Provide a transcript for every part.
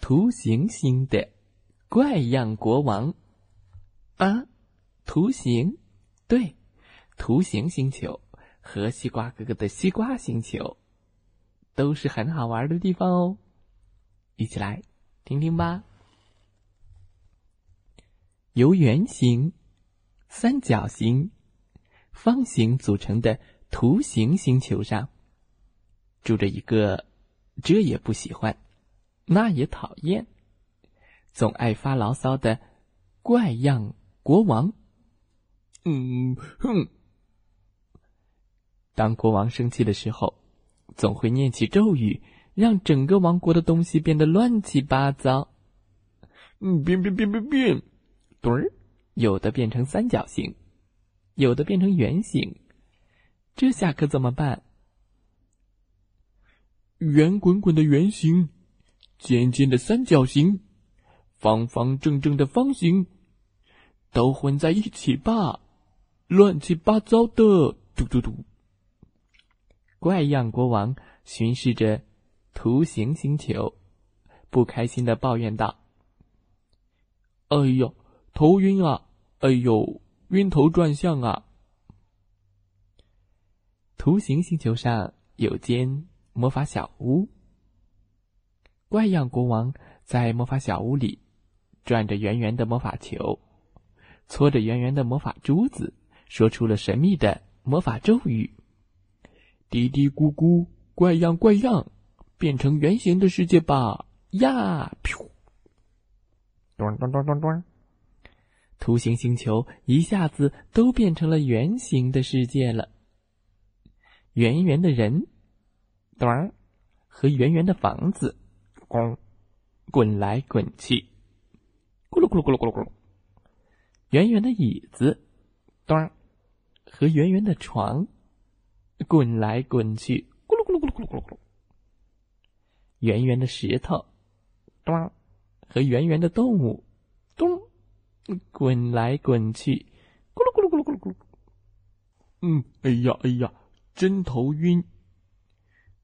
图形星的怪样国王啊，图形，对，图形星球和西瓜哥哥的西瓜星球都是很好玩的地方哦，一起来听听吧。由圆形、三角形、方形组成的图形星球上，住着一个这也不喜欢。那也讨厌，总爱发牢骚的怪样国王。嗯哼，当国王生气的时候，总会念起咒语，让整个王国的东西变得乱七八糟。嗯，变变变变变，墩儿，有的变成三角形，有的变成圆形，这下可怎么办？圆滚滚的圆形。尖尖的三角形，方方正正的方形，都混在一起吧，乱七八糟的，嘟嘟嘟！怪样国王巡视着图形星球，不开心的抱怨道：“哎呦，头晕啊！哎呦，晕头转向啊！”图形星球上有间魔法小屋。怪样国王在魔法小屋里转着圆圆的魔法球，搓着圆圆的魔法珠子，说出了神秘的魔法咒语：“嘀嘀咕咕，怪样怪样，变成圆形的世界吧！”呀，噗！咚咚咚咚咚，图形星球一下子都变成了圆形的世界了。圆圆的人，咚，和圆圆的房子。光，滚来滚去，咕噜咕噜咕噜咕噜咕噜。圆圆的椅子，咚，和圆圆的床，滚来滚去，咕噜咕噜咕噜咕噜咕噜。圆圆的石头，咚，和圆圆的动物，咚，滚来滚去，咕噜咕噜咕噜咕噜咕噜。嗯，哎呀哎呀，真头晕！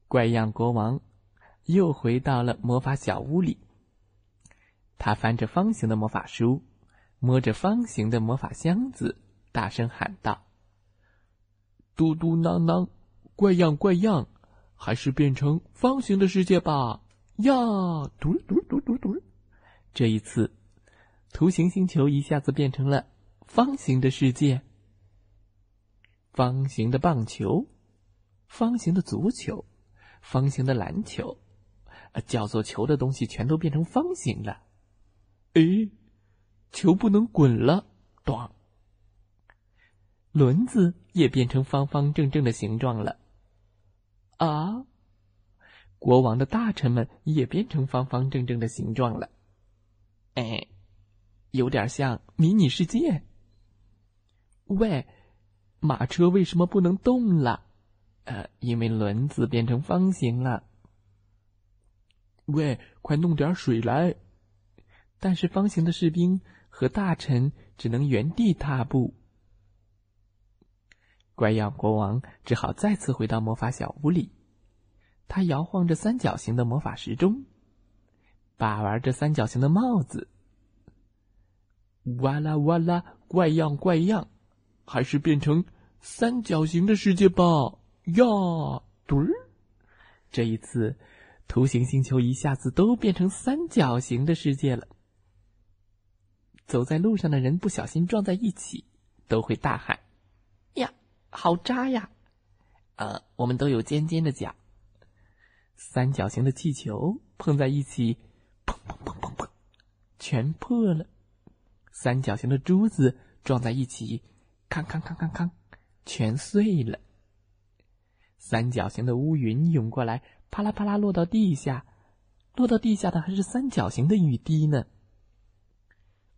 怪样国王。又回到了魔法小屋里。他翻着方形的魔法书，摸着方形的魔法箱子，大声喊道：“嘟嘟囔囔，怪样怪样，还是变成方形的世界吧！”呀，嘟嘟嘟嘟嘟。这一次，图形星球一下子变成了方形的世界。方形的棒球，方形的足球，方形的篮球。叫做球的东西全都变成方形了，哎，球不能滚了，咣！轮子也变成方方正正的形状了，啊！国王的大臣们也变成方方正正的形状了，哎，有点像迷你世界。喂，马车为什么不能动了？呃，因为轮子变成方形了。喂，快弄点水来！但是方形的士兵和大臣只能原地踏步。怪样国王只好再次回到魔法小屋里，他摇晃着三角形的魔法时钟，把玩着三角形的帽子。哇啦哇啦，怪样怪样，还是变成三角形的世界吧！呀，墩儿，这一次。图形星球一下子都变成三角形的世界了。走在路上的人不小心撞在一起，都会大喊：“呀，好扎呀！”呃，我们都有尖尖的角。三角形的气球碰在一起，砰砰砰砰砰，全破了。三角形的珠子撞在一起，康康康康康，全碎了。三角形的乌云涌过来。啪啦啪啦落到地下，落到地下的还是三角形的雨滴呢。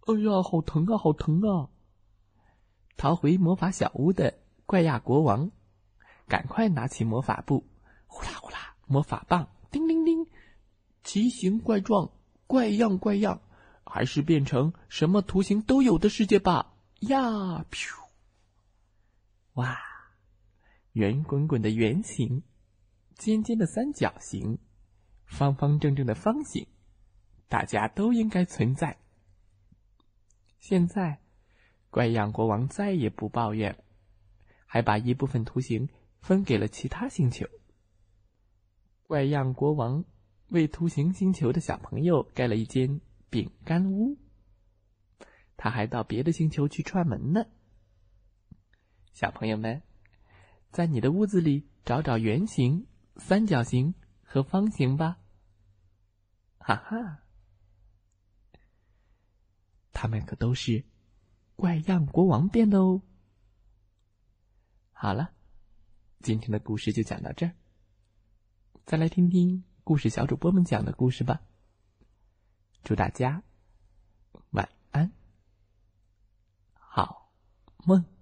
哎呀，好疼啊，好疼啊！逃回魔法小屋的怪亚国王，赶快拿起魔法布，呼啦呼啦，魔法棒，叮铃铃，奇形怪状，怪样怪样，还是变成什么图形都有的世界吧！呀，噗！哇，圆滚滚的圆形，尖尖的三角形，方方正正的方形，大家都应该存在。现在。怪样国王再也不抱怨，还把一部分图形分给了其他星球。怪样国王为图形星球的小朋友盖了一间饼干屋，他还到别的星球去串门呢。小朋友们，在你的屋子里找找圆形、三角形和方形吧。哈哈，他们可都是。怪样国王变的哦。好了，今天的故事就讲到这儿。再来听听故事小主播们讲的故事吧。祝大家晚安，好梦。